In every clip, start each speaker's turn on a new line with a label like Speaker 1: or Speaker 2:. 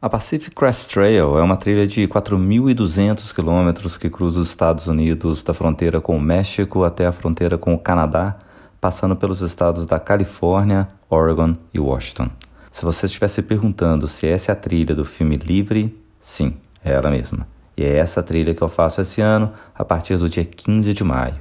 Speaker 1: A Pacific Crest Trail é uma trilha de 4.200 quilômetros que cruza os Estados Unidos da fronteira com o México até a fronteira com o Canadá, passando pelos estados da Califórnia, Oregon e Washington. Se você estivesse perguntando se essa é a trilha do filme Livre, sim, é ela mesma. E é essa trilha que eu faço esse ano, a partir do dia 15 de maio.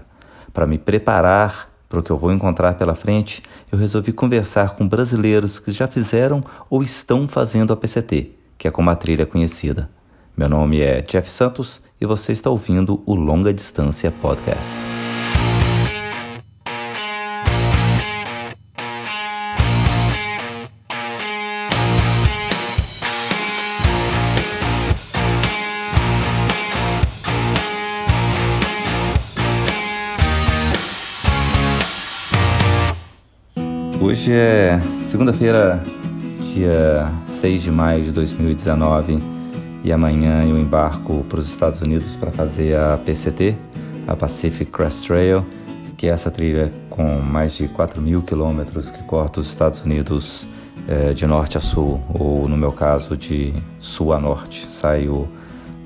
Speaker 1: Para me preparar para o que eu vou encontrar pela frente, eu resolvi conversar com brasileiros que já fizeram ou estão fazendo a PCT que é como a trilha conhecida. Meu nome é Jeff Santos e você está ouvindo o Longa Distância Podcast. Hoje é segunda-feira, dia 6 de maio de 2019 e amanhã eu embarco para os Estados Unidos para fazer a PCT, a Pacific Crest Trail, que é essa trilha com mais de 4 mil quilômetros que corta os Estados Unidos eh, de norte a sul, ou no meu caso de sul a norte. Saio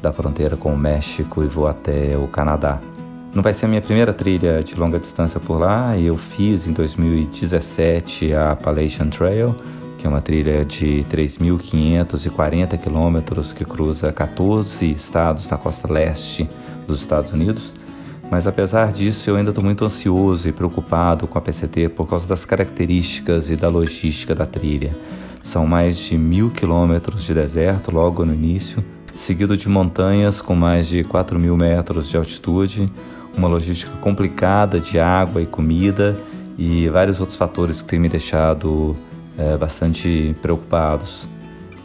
Speaker 1: da fronteira com o México e vou até o Canadá. Não vai ser a minha primeira trilha de longa distância por lá, eu fiz em 2017 a Appalachian Trail, que é uma trilha de 3.540 quilômetros que cruza 14 estados na costa leste dos Estados Unidos. Mas apesar disso, eu ainda estou muito ansioso e preocupado com a PCT por causa das características e da logística da trilha. São mais de mil quilômetros de deserto logo no início, seguido de montanhas com mais de 4 mil metros de altitude, uma logística complicada de água e comida e vários outros fatores que têm me deixado é, bastante preocupados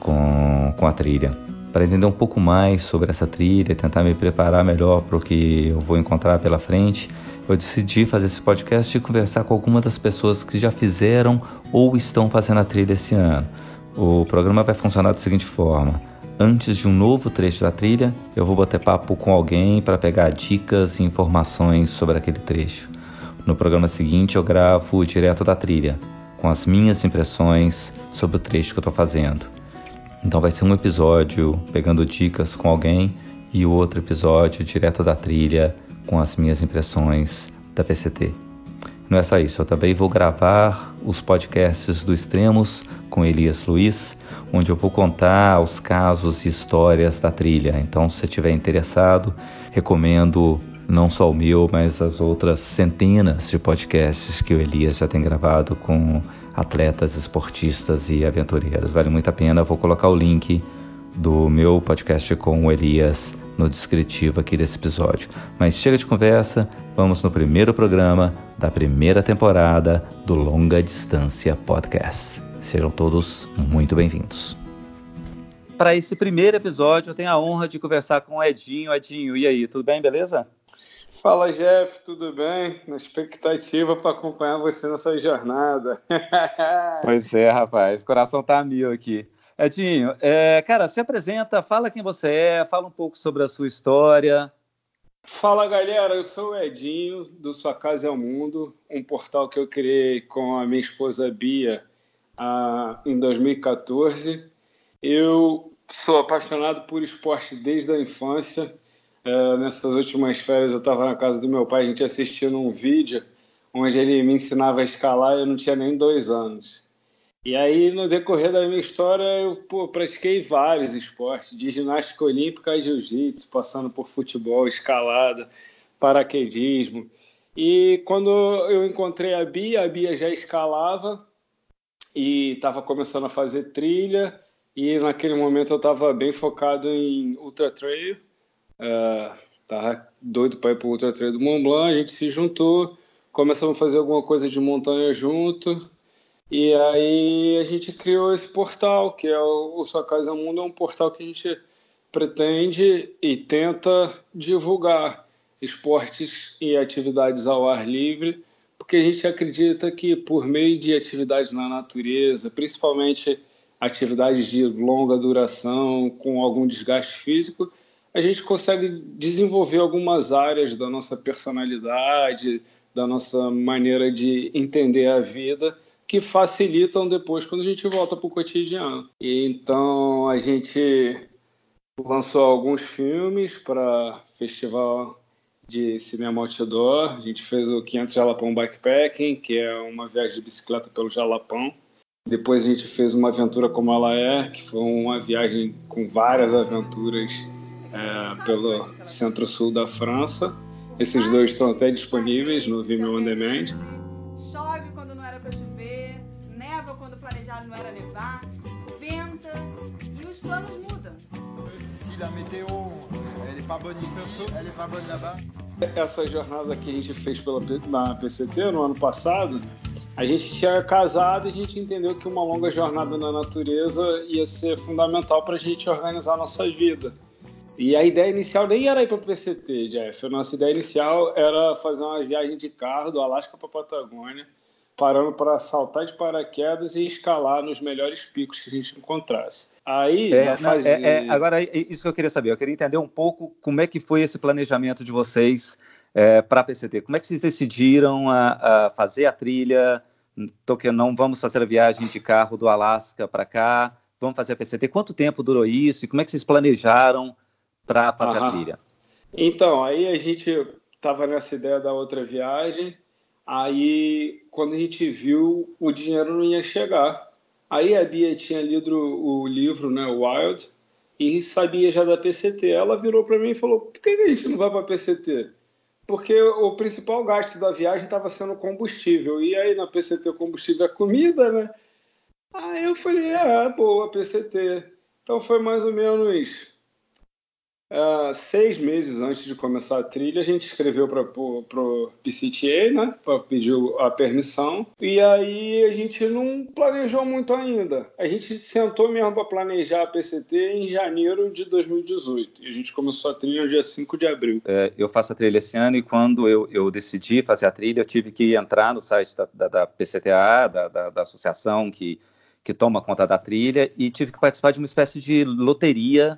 Speaker 1: com, com a trilha. Para entender um pouco mais sobre essa trilha, tentar me preparar melhor para o que eu vou encontrar pela frente, eu decidi fazer esse podcast e conversar com algumas das pessoas que já fizeram ou estão fazendo a trilha esse ano. O programa vai funcionar da seguinte forma: antes de um novo trecho da trilha, eu vou bater papo com alguém para pegar dicas e informações sobre aquele trecho. No programa seguinte, eu gravo direto da trilha, com as minhas impressões sobre o trecho que eu estou fazendo. Então vai ser um episódio pegando dicas com alguém e o outro episódio direto da trilha com as minhas impressões da PCT. Não é só isso, eu também vou gravar os podcasts do Extremos com Elias Luiz, onde eu vou contar os casos e histórias da trilha. Então, se você estiver interessado, recomendo não só o meu, mas as outras centenas de podcasts que o Elias já tem gravado com atletas, esportistas e aventureiros. Vale muito a pena. Vou colocar o link do meu podcast com o Elias no descritivo aqui desse episódio. Mas chega de conversa, vamos no primeiro programa da primeira temporada do Longa Distância Podcast. Sejam todos muito bem-vindos. Para esse primeiro episódio, eu tenho a honra de conversar com o Edinho. Edinho, e aí, tudo bem, beleza?
Speaker 2: Fala, Jeff, tudo bem? Na expectativa para acompanhar você nessa jornada.
Speaker 1: pois é, rapaz, o coração tá mil aqui. Edinho, é, cara, se apresenta, fala quem você é, fala um pouco sobre a sua história.
Speaker 2: Fala, galera, eu sou o Edinho, do Sua Casa é o Mundo, um portal que eu criei com a minha esposa Bia ah, em 2014. Eu sou apaixonado por esporte desde a infância é, nessas últimas férias eu estava na casa do meu pai, a gente assistindo um vídeo onde ele me ensinava a escalar e eu não tinha nem dois anos. E aí, no decorrer da minha história, eu pô, pratiquei vários esportes, de ginástica olímpica e jiu-jitsu, passando por futebol, escalada, paraquedismo. E quando eu encontrei a Bia, a Bia já escalava e estava começando a fazer trilha. E naquele momento eu estava bem focado em ultra trail Uh, tava doido para ir para o Ultra Trail do Mont Blanc, a gente se juntou, começamos a fazer alguma coisa de montanha junto, e aí a gente criou esse portal, que é o, o Sua Casa Mundo, é um portal que a gente pretende e tenta divulgar esportes e atividades ao ar livre, porque a gente acredita que por meio de atividades na natureza, principalmente atividades de longa duração, com algum desgaste físico, a gente consegue desenvolver algumas áreas da nossa personalidade, da nossa maneira de entender a vida que facilitam depois quando a gente volta para o cotidiano. E então a gente lançou alguns filmes para festival de cinema outdoor. A gente fez o 500 Jalapão Bikepacking, que é uma viagem de bicicleta pelo Jalapão. Depois a gente fez uma aventura como ela é, que foi uma viagem com várias aventuras é, pelo centro-sul da França. Esses dois estão até disponíveis no Vimeo On Demand.
Speaker 3: Chove quando não era para chover, neva quando planejado não era nevar, venta e os planos mudam.
Speaker 4: Se a météo elle est pas bonne ici, elle est pas bonne là-bas.
Speaker 2: Essa jornada que a gente fez pela, na PCT no ano passado, a gente tinha casado e a gente entendeu que uma longa jornada na natureza ia ser fundamental para a gente organizar a nossa vida. E a ideia inicial nem era ir para o PCT, Jeff. A nossa ideia inicial era fazer uma viagem de carro do Alasca para a Patagônia, parando para saltar de paraquedas e escalar nos melhores picos que a gente encontrasse. Aí,
Speaker 1: é, fase... é, é, agora, isso que eu queria saber. Eu queria entender um pouco como é que foi esse planejamento de vocês é, para a PCT. Como é que vocês decidiram a, a fazer a trilha? que não vamos fazer a viagem de carro do Alasca para cá, vamos fazer a PCT. Quanto tempo durou isso e como é que vocês planejaram para fazer Aham. a trilha?
Speaker 2: Então, aí a gente estava nessa ideia da outra viagem, aí quando a gente viu, o dinheiro não ia chegar. Aí a Bia tinha lido o livro, né, Wild, e sabia já da PCT. Ela virou para mim e falou: por que a gente não vai para a PCT? Porque o principal gasto da viagem estava sendo combustível. E aí na PCT o combustível é comida, né? Aí eu falei: é, boa, PCT. Então foi mais ou menos Uh, seis meses antes de começar a trilha, a gente escreveu para o PCTA, né, pedir a permissão, e aí a gente não planejou muito ainda. A gente sentou mesmo para planejar a PCT em janeiro de 2018, e a gente começou a trilha no dia 5 de abril.
Speaker 1: É, eu faço a trilha esse ano, e quando eu, eu, decidi fazer a trilha, eu tive que entrar no site da, da, da PCTA, da, da, da associação que, que toma conta da trilha, e tive que participar de uma espécie de loteria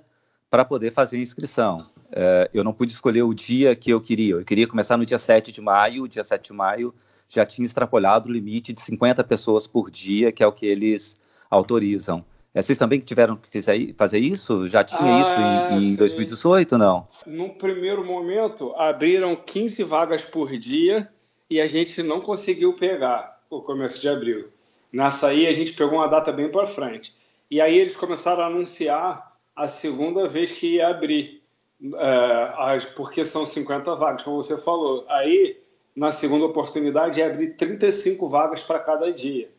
Speaker 1: para poder fazer a inscrição. É, eu não pude escolher o dia que eu queria. Eu queria começar no dia 7 de maio. O dia 7 de maio já tinha extrapolado o limite de 50 pessoas por dia, que é o que eles autorizam. É, vocês também tiveram que fazer isso? Já tinha ah, isso em, em 2018, não?
Speaker 2: No primeiro momento, abriram 15 vagas por dia e a gente não conseguiu pegar o começo de abril. Nessa aí, a gente pegou uma data bem para frente. E aí eles começaram a anunciar a segunda vez que ia abrir, é, porque são 50 vagas, como você falou. Aí, na segunda oportunidade, ia abrir 35 vagas para cada dia.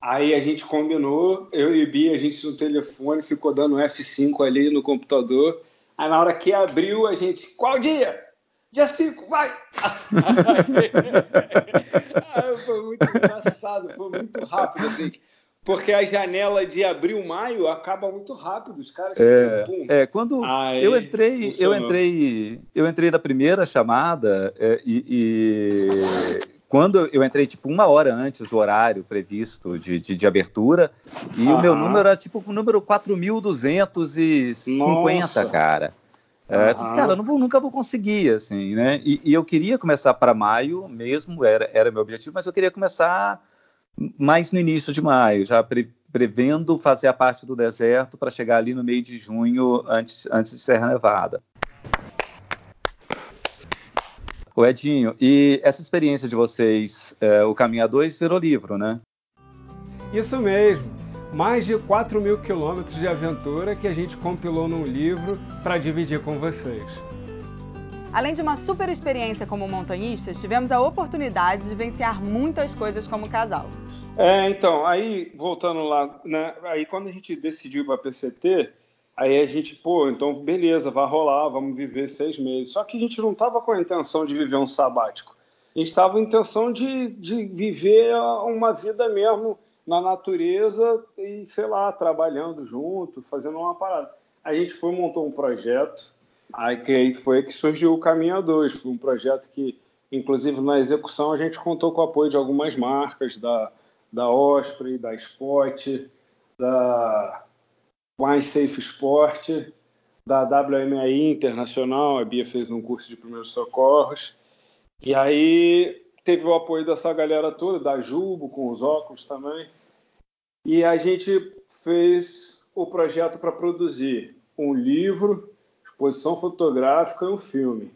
Speaker 2: Aí a gente combinou, eu e Bia, a gente no telefone ficou dando F5 ali no computador. Aí na hora que abriu, a gente, qual dia? Dia 5, vai! foi muito engraçado, foi muito rápido, assim. Porque a janela de abril, maio acaba muito rápido. Os caras
Speaker 1: é, é quando Aí, eu entrei, funcionou. eu entrei, eu entrei na primeira chamada é, e, e, quando eu entrei tipo uma hora antes do horário previsto de, de, de abertura e o meu número era tipo o número 4.250, cara. É, eu cara, eu não vou, nunca vou conseguir, assim, né? E, e eu queria começar para maio mesmo, era, era meu objetivo, mas eu queria começar mais no início de maio, já pre, prevendo fazer a parte do deserto para chegar ali no meio de junho, antes, antes de Serra Nevada. O Edinho, e essa experiência de vocês, é, o Caminho a 2 virou livro, né?
Speaker 2: Isso mesmo. Mais de 4 mil quilômetros de aventura que a gente compilou num livro para dividir com vocês.
Speaker 3: Além de uma super experiência como montanhistas, tivemos a oportunidade de vencer muitas coisas como casal.
Speaker 2: É, então, aí voltando lá, né? Aí quando a gente decidiu para PCT, aí a gente, pô, então beleza, vai rolar, vamos viver seis meses. Só que a gente não estava com a intenção de viver um sabático. A gente estava com a intenção de, de viver uma vida mesmo na natureza e, sei lá, trabalhando junto, fazendo uma parada. A gente foi montou um projeto, aí que foi que surgiu o Caminho a Dois. Foi um projeto que, inclusive na execução, a gente contou com o apoio de algumas marcas da da Osprey, da Spot, da Mais Safe Sport, da WMI Internacional, a Bia fez um curso de primeiros socorros. E aí teve o apoio dessa galera toda, da Jubo, com os óculos também. E a gente fez o projeto para produzir um livro, exposição fotográfica e um filme.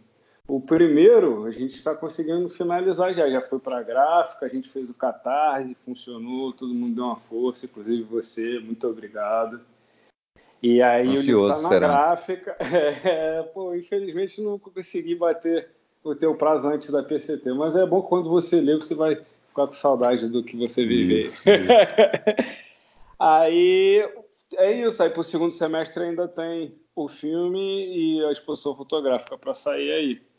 Speaker 2: O primeiro a gente está conseguindo finalizar já, já foi para a gráfica, a gente fez o catarse, funcionou, todo mundo deu uma força, inclusive você, muito obrigado. E aí
Speaker 1: Ansioso,
Speaker 2: o livro está na
Speaker 1: esperando.
Speaker 2: gráfica. É, pô, infelizmente não consegui bater o teu prazo antes da PCT, mas é bom quando você lê, você vai ficar com saudade do que você viveu. Aí é isso, aí pro segundo semestre ainda tem o filme e a exposição fotográfica para sair aí.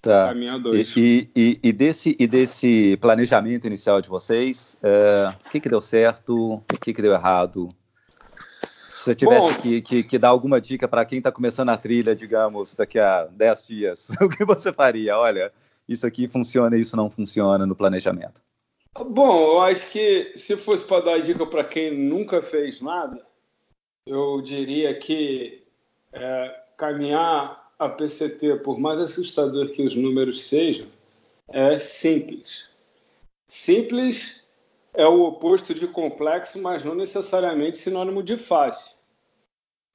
Speaker 1: Tá.
Speaker 2: Caminho dois.
Speaker 1: E, e- e desse, e desse planejamento inicial de vocês, é, o que, que deu certo, o que, que deu errado? Se você tivesse
Speaker 2: Bom.
Speaker 1: que, que- que dar alguma dica para quem está começando a trilha, digamos, daqui a 10 dias, o que você faria? Olha, isso aqui funciona e isso não funciona no planejamento.
Speaker 2: Bom, eu acho que se fosse para dar dica para quem nunca fez nada, eu diria que é, caminhar a PCT, por mais assustador que os números sejam, é simples. Simples é o oposto de complexo, mas não necessariamente sinônimo de fácil.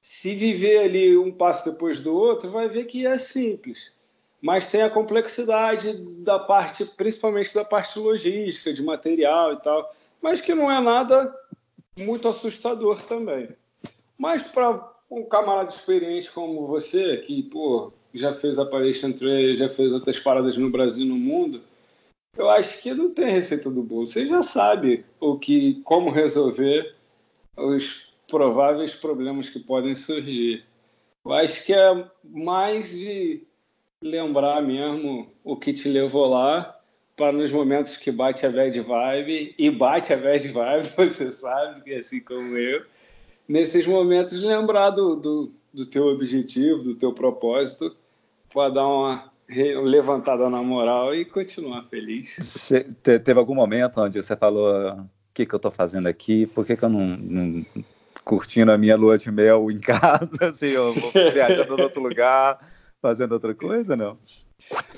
Speaker 2: Se viver ali um passo depois do outro, vai ver que é simples mas tem a complexidade da parte, principalmente da parte logística, de material e tal, mas que não é nada muito assustador também. Mas para um camarada experiente como você, que pô, já fez Appalachian Trail, já fez outras paradas no Brasil no mundo, eu acho que não tem receita do bolo. Você já sabe o que, como resolver os prováveis problemas que podem surgir. Eu acho que é mais de lembrar mesmo o que te levou lá para nos momentos que bate a bad vibe e bate a bad vibe, você sabe que é assim como eu, nesses momentos lembrar do, do, do teu objetivo, do teu propósito, para dar uma levantada na moral e continuar feliz.
Speaker 1: Você teve algum momento onde você falou: o que, que eu estou fazendo aqui? Por que, que eu não, não curtindo a minha lua de mel em casa? Assim, eu vou viajando em outro lugar, fazendo outra coisa? Não.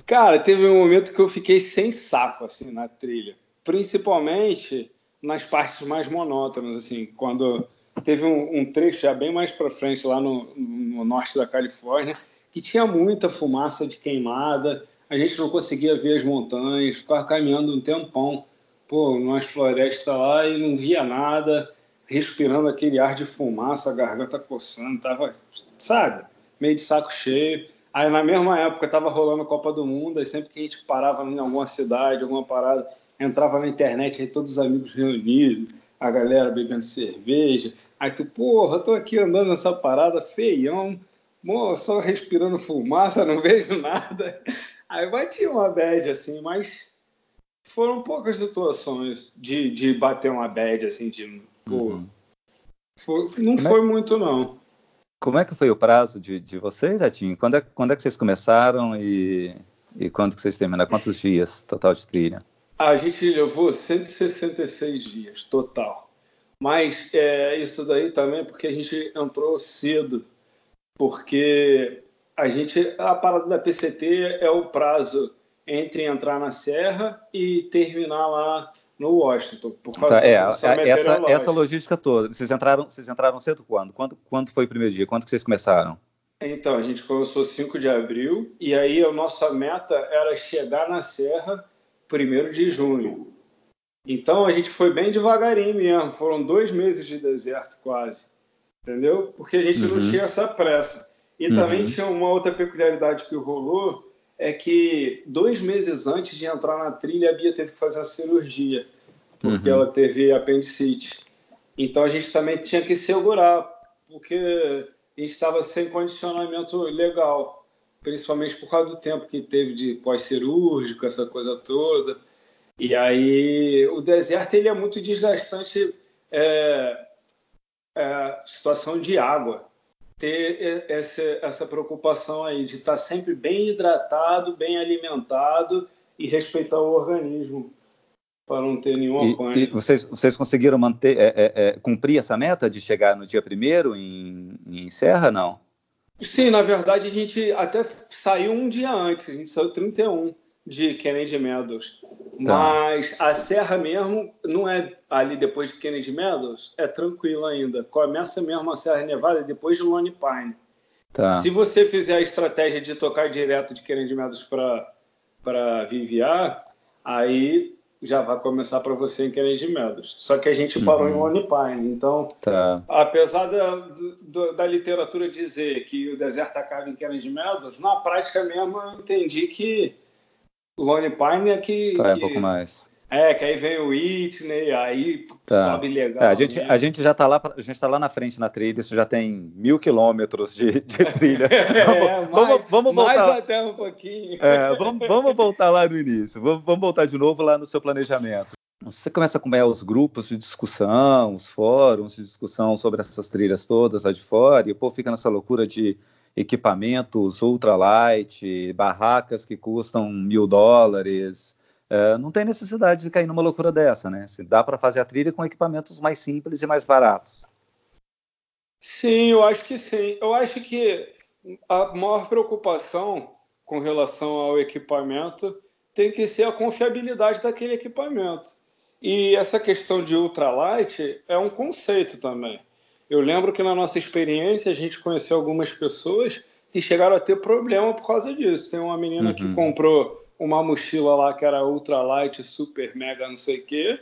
Speaker 2: Cara, teve um momento que eu fiquei sem saco assim na trilha, principalmente nas partes mais monótonas, assim, quando teve um, um trecho já bem mais para frente lá no, no norte da Califórnia que tinha muita fumaça de queimada, a gente não conseguia ver as montanhas, ficava caminhando um tempão, pô, nas florestas lá e não via nada, respirando aquele ar de fumaça, a garganta coçando, tava, sabe, meio de saco cheio. Aí na mesma época estava rolando a Copa do Mundo, aí sempre que a gente parava em alguma cidade, alguma parada, entrava na internet, aí todos os amigos reunidos, a galera bebendo cerveja. Aí tu, porra, eu tô aqui andando nessa parada feião, mo- só respirando fumaça, não vejo nada. Aí batia uma bad assim, mas foram poucas situações de, de bater uma bad assim, de
Speaker 1: Uhum.
Speaker 2: foi- não
Speaker 1: Como é-
Speaker 2: foi muito não.
Speaker 1: Como é que foi o prazo de, de vocês, Atinho? Quando é, quando é que vocês começaram e, e quando que vocês terminaram? Quantos dias total de trilha?
Speaker 2: A gente levou 166 dias total. Mas é, isso daí também porque a gente entrou cedo. Porque a gente. A parada da PCT é o prazo entre entrar na Serra e terminar lá no Washington. Por causa
Speaker 1: Tá, é, a- essa, essa logística toda. Vocês entraram, vocês entraram cedo quando? quando? Quando foi o primeiro dia? Quando que vocês começaram?
Speaker 2: Então, a gente começou 5 de abril e aí a nossa meta era chegar na Serra 1 de junho. Então a gente foi bem devagarinho mesmo, foram dois meses de deserto quase, entendeu? Porque a gente não
Speaker 1: Uhum.
Speaker 2: tinha essa pressa. E
Speaker 1: Uhum.
Speaker 2: também tinha uma outra peculiaridade que rolou, é que dois meses antes de entrar na trilha, a Bia teve que fazer uma cirurgia, porque
Speaker 1: Uhum.
Speaker 2: ela teve apendicite. Então a gente também tinha que segurar, porque a gente estava sem condicionamento legal, principalmente por causa do tempo que teve de pós-cirúrgico, essa coisa toda. E aí o deserto ele é muito desgastante, é, é, situação de água. Ter essa, essa preocupação aí de estar sempre bem hidratado, bem alimentado e respeitar o organismo para não ter nenhum
Speaker 1: E, e vocês, vocês conseguiram manter, é, é, é, cumprir essa meta de chegar no dia primeiro em, em Serra, não?
Speaker 2: Sim, na verdade a gente até saiu um dia antes, a gente saiu 31. de Kennedy Meadows.
Speaker 1: Tá.
Speaker 2: Mas a serra mesmo não é ali depois de Kennedy Meadows, é tranquilo ainda. Começa mesmo a Serra Nevada depois de Lone Pine.
Speaker 1: Tá.
Speaker 2: Se você fizer a estratégia de tocar direto de Kennedy Meadows para Viviar, aí já vai começar para você em Kennedy Meadows. Só que a gente parou em Lone Pine. Então,
Speaker 1: Tá.
Speaker 2: apesar da, do- da literatura dizer que o deserto acaba em Kennedy Meadows, na prática mesmo eu entendi que Lone Pine é que,
Speaker 1: Tá, é um
Speaker 2: que-
Speaker 1: pouco mais.
Speaker 2: É, que aí vem o Whitney, aí
Speaker 1: Tá.
Speaker 2: sobe legal.
Speaker 1: É, a, gente,
Speaker 2: mesmo.
Speaker 1: a gente já tá lá, a gente tá lá na frente na trilha, isso já tem mil quilômetros de, de trilha.
Speaker 2: É,
Speaker 1: vamos,
Speaker 2: mais,
Speaker 1: vamos, vamos
Speaker 2: mais
Speaker 1: voltar.
Speaker 2: até um pouquinho.
Speaker 1: É, vamos, vamos voltar lá no início. Vamos, vamos voltar de novo lá no seu planejamento. Você começa a acompanhar os grupos de discussão, os fóruns de discussão sobre essas trilhas todas lá de fora, e o povo fica nessa loucura de equipamentos ultralight, barracas que custam mil dólares. É, não tem necessidade de cair numa loucura dessa, né? Se dá para fazer a trilha com equipamentos mais simples e mais baratos.
Speaker 2: Sim, eu acho que sim. Eu acho que a maior preocupação com relação ao equipamento tem que ser a confiabilidade daquele equipamento. E essa questão de ultralight é um conceito também. Eu lembro que na nossa experiência a gente conheceu algumas pessoas que chegaram a ter problema por causa disso. Tem uma menina
Speaker 1: Uhum.
Speaker 2: que comprou uma mochila lá que era ultralight, super mega, não sei o quê,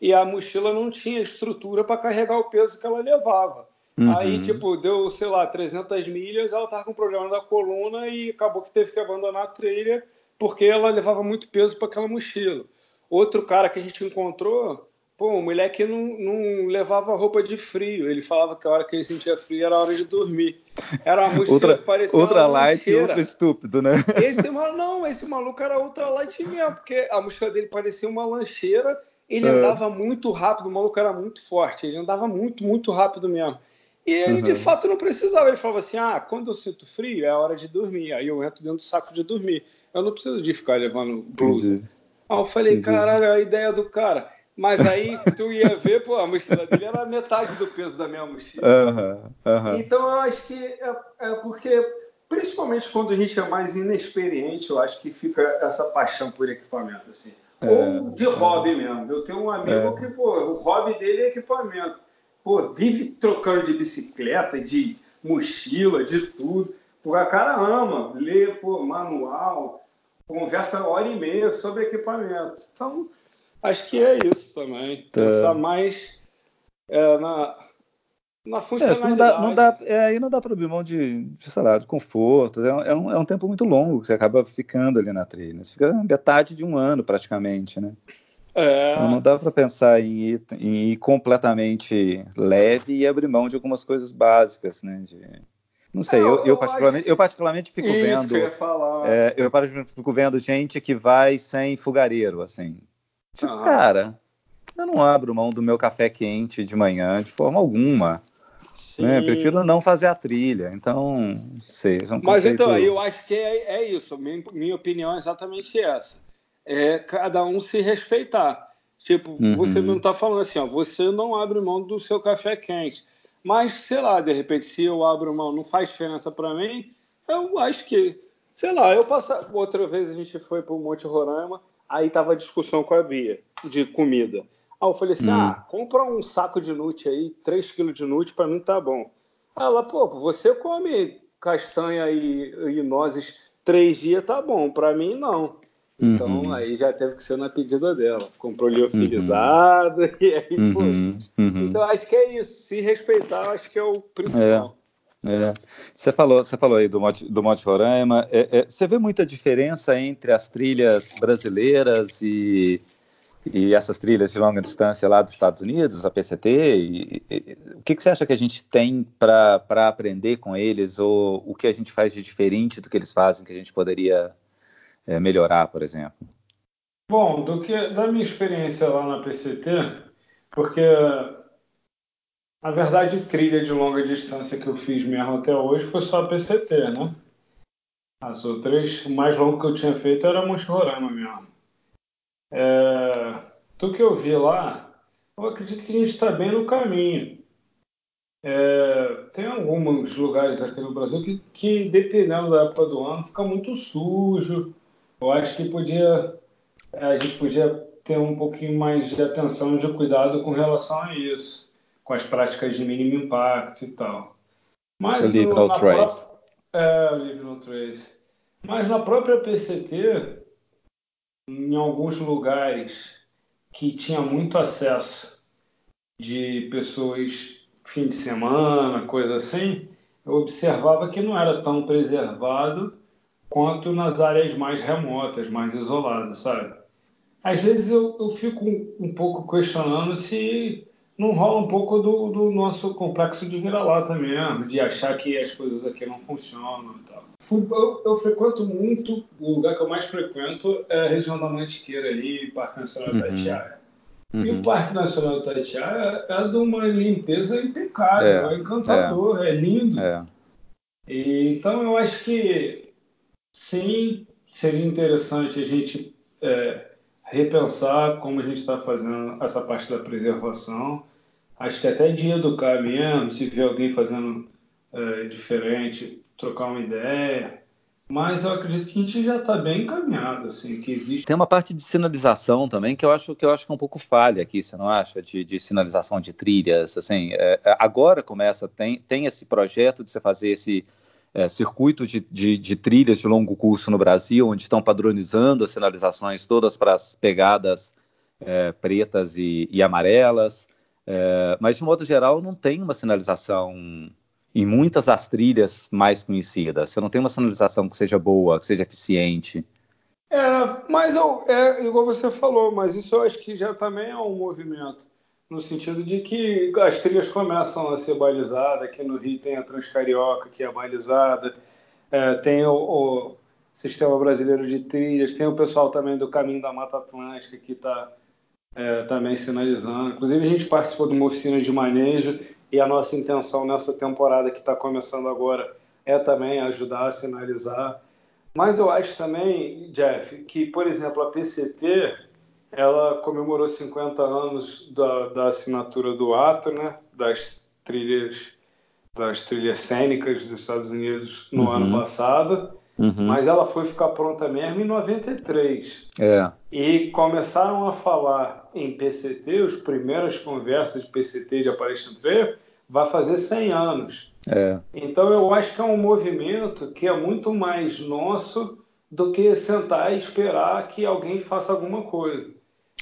Speaker 2: e a mochila não tinha estrutura para carregar o peso que ela levava.
Speaker 1: Uhum.
Speaker 2: Aí, tipo, deu, sei lá, 300 milhas, ela tava com problema da coluna e acabou que teve que abandonar a trilha porque ela levava muito peso para aquela mochila. Outro cara que a gente encontrou, pô, o moleque não, não levava roupa de frio. Ele falava que a hora que ele sentia frio era a hora de dormir. Era uma mochila
Speaker 1: Ultra,
Speaker 2: que parecia uma
Speaker 1: light e ultra estúpido, né?
Speaker 2: Esse maluco, não, esse maluco era ultralight mesmo, porque a mochila dele parecia uma lancheira, ele
Speaker 1: É.
Speaker 2: andava muito rápido, o maluco era muito forte, ele andava muito, muito rápido mesmo. E ele, de
Speaker 1: Uhum.
Speaker 2: fato, não precisava. Ele falava assim: ah, quando eu sinto frio, é a hora de dormir. Aí eu entro dentro do saco de dormir. Eu não preciso de ficar levando blusa.
Speaker 1: Entendi.
Speaker 2: Aí eu falei,
Speaker 1: Entendi.
Speaker 2: caralho, a ideia do cara. Mas aí tu ia ver, pô, a mochila dele era metade do peso da minha mochila. Então eu acho que é, é porque, principalmente quando a gente é mais inexperiente, eu acho que fica essa paixão por equipamento, assim.
Speaker 1: É,
Speaker 2: Ou de hobby mesmo. Eu tenho um amigo
Speaker 1: É.
Speaker 2: que, pô, o hobby dele é equipamento. Pô, vive trocando de bicicleta, de mochila, de tudo. Porque a cara ama ler, pô, manual, conversa hora e meia sobre equipamento. Então, acho que é isso também.
Speaker 1: Tá.
Speaker 2: Pensar mais é, na, na
Speaker 1: É, acho
Speaker 2: funcionalidade.
Speaker 1: não dá, não dá, é, aí não dá para abrir mão de, de, sei lá, de conforto. É um, é, um, é um tempo muito longo que você acaba ficando ali na trilha. Você fica metade de um ano praticamente, né?
Speaker 2: É,
Speaker 1: Então não dá para pensar em ir, em ir completamente leve e abrir mão de algumas coisas básicas, né? De- não sei,
Speaker 2: É,
Speaker 1: eu,
Speaker 2: eu-
Speaker 1: eu particularmente, eu particularmente fico
Speaker 2: isso
Speaker 1: vendo.
Speaker 2: que eu ia falar.
Speaker 1: É, eu particularmente fico vendo gente que vai sem fogareiro, assim. Tipo,
Speaker 2: Aham.
Speaker 1: cara, eu não abro mão do meu café quente de manhã de forma alguma. Né? Prefiro não fazer a trilha. Então, não sei, é um
Speaker 2: Mas
Speaker 1: conceito...
Speaker 2: então, eu acho que é, é isso. Minha, minha opinião é exatamente essa. É cada um se respeitar. Tipo,
Speaker 1: Uhum.
Speaker 2: você não está falando assim, ó, você não abre mão do seu café quente. Mas, sei lá, de repente, se eu abro mão, não faz diferença para mim, eu acho que, sei lá, eu passar. Outra vez a gente foi para o Monte Roraima, aí tava a discussão com a Bia de comida. Aí eu falei assim:
Speaker 1: Hum.
Speaker 2: ah, compra um saco de nute aí, 3 quilos de nute, para mim tá bom. Ela, pô, você come castanha e, e nozes três dias, tá bom, para mim não. Então
Speaker 1: Uhum.
Speaker 2: aí já teve que ser na pedida dela. Comprou liofilizado e aí, pô.
Speaker 1: Uhum, uhum.
Speaker 2: Então acho que é isso. Se respeitar, acho que é o principal.
Speaker 1: É. Você falou, você falou aí do Monte, do Monte Roraima. É, é, você vê muita diferença entre as trilhas brasileiras e, e essas trilhas de longa distância lá dos Estados Unidos, a PCT? E, e, o que, que você acha que a gente tem para aprender com eles? Ou o que a gente faz de diferente do que eles fazem que a gente poderia é, melhorar, por exemplo?
Speaker 2: Bom, do que da minha experiência lá na PCT, porque na verdade trilha de longa distância que eu fiz mesmo até hoje foi só a PCT, né? As outras, o mais longo que eu tinha feito era Monte Roraima mesmo. É, do que eu vi lá, eu acredito que a gente está bem no caminho. É, tem alguns lugares aqui no Brasil que, que, dependendo da época do ano, fica muito sujo, Eu acho que podia, a gente podia ter um pouquinho mais de atenção, de cuidado com relação a isso, com as práticas de mínimo impacto e tal.
Speaker 1: Mas Leave no, no trace.
Speaker 2: É, Leave no trace. Mas na própria PCT, em alguns lugares que tinha muito acesso de pessoas fim de semana, coisa assim, eu observava que não era tão preservado quanto nas áreas mais remotas, mais isoladas, sabe? Às vezes eu, eu fico um, um pouco questionando se não rola um pouco do, do nosso complexo de vira-lata mesmo, de achar que as coisas aqui não funcionam e tal. Eu, eu, frequento muito, o lugar que eu mais frequento é a região da Mantiqueira ali, Parque Nacional uhum. Itatiaia. Uhum. E o Parque Nacional Itatiaia é de uma limpeza impecável, é, é encantador, é, é lindo. É. E, então eu acho que sim, seria interessante a gente é, repensar como a gente está fazendo essa parte da preservação. Acho que até de educar mesmo, se ver alguém fazendo é, diferente, trocar uma ideia. Mas eu acredito que a gente já está bem encaminhado, assim, que existe.
Speaker 1: Tem uma parte de sinalização também que eu acho que eu acho que é um pouco falha aqui, você não acha? De, de sinalização de trilhas, assim. É agora começa, tem, tem esse projeto de você fazer esse é, circuito de, de, de, trilhas de longo curso no Brasil, onde estão padronizando as sinalizações todas para as pegadas é, pretas e, e amarelas. É, mas, de modo geral, não tem uma sinalização em muitas das trilhas mais conhecidas. Você não tem uma sinalização que seja boa, que seja eficiente.
Speaker 2: É, mas eu, é igual você falou, mas isso eu acho que já também é um movimento no sentido de que as trilhas começam a ser balizadas. Aqui no Rio tem a Transcarioca, que é balizada, é, tem o, o, Sistema Brasileiro de Trilhas, tem o pessoal também do Caminho da Mata Atlântica, que está é, também sinalizando. Inclusive, a gente participou de uma oficina de manejo e a nossa intenção nessa temporada que está começando agora é também ajudar a sinalizar. Mas eu acho também, Jeff, que, por exemplo, a PCT ela comemorou 50 anos da, da assinatura do ato, né, das trilhas das trilhas cênicas dos Estados Unidos no uhum. ano passado, uhum. mas ela foi ficar pronta mesmo em 93.
Speaker 1: É.
Speaker 2: E começaram a falar em PCT, as primeiras conversas de PCT de Appalachian Trail, vai fazer 100 anos.
Speaker 1: É.
Speaker 2: Então eu acho que é um movimento que é muito mais nosso do que sentar e esperar que alguém faça alguma coisa.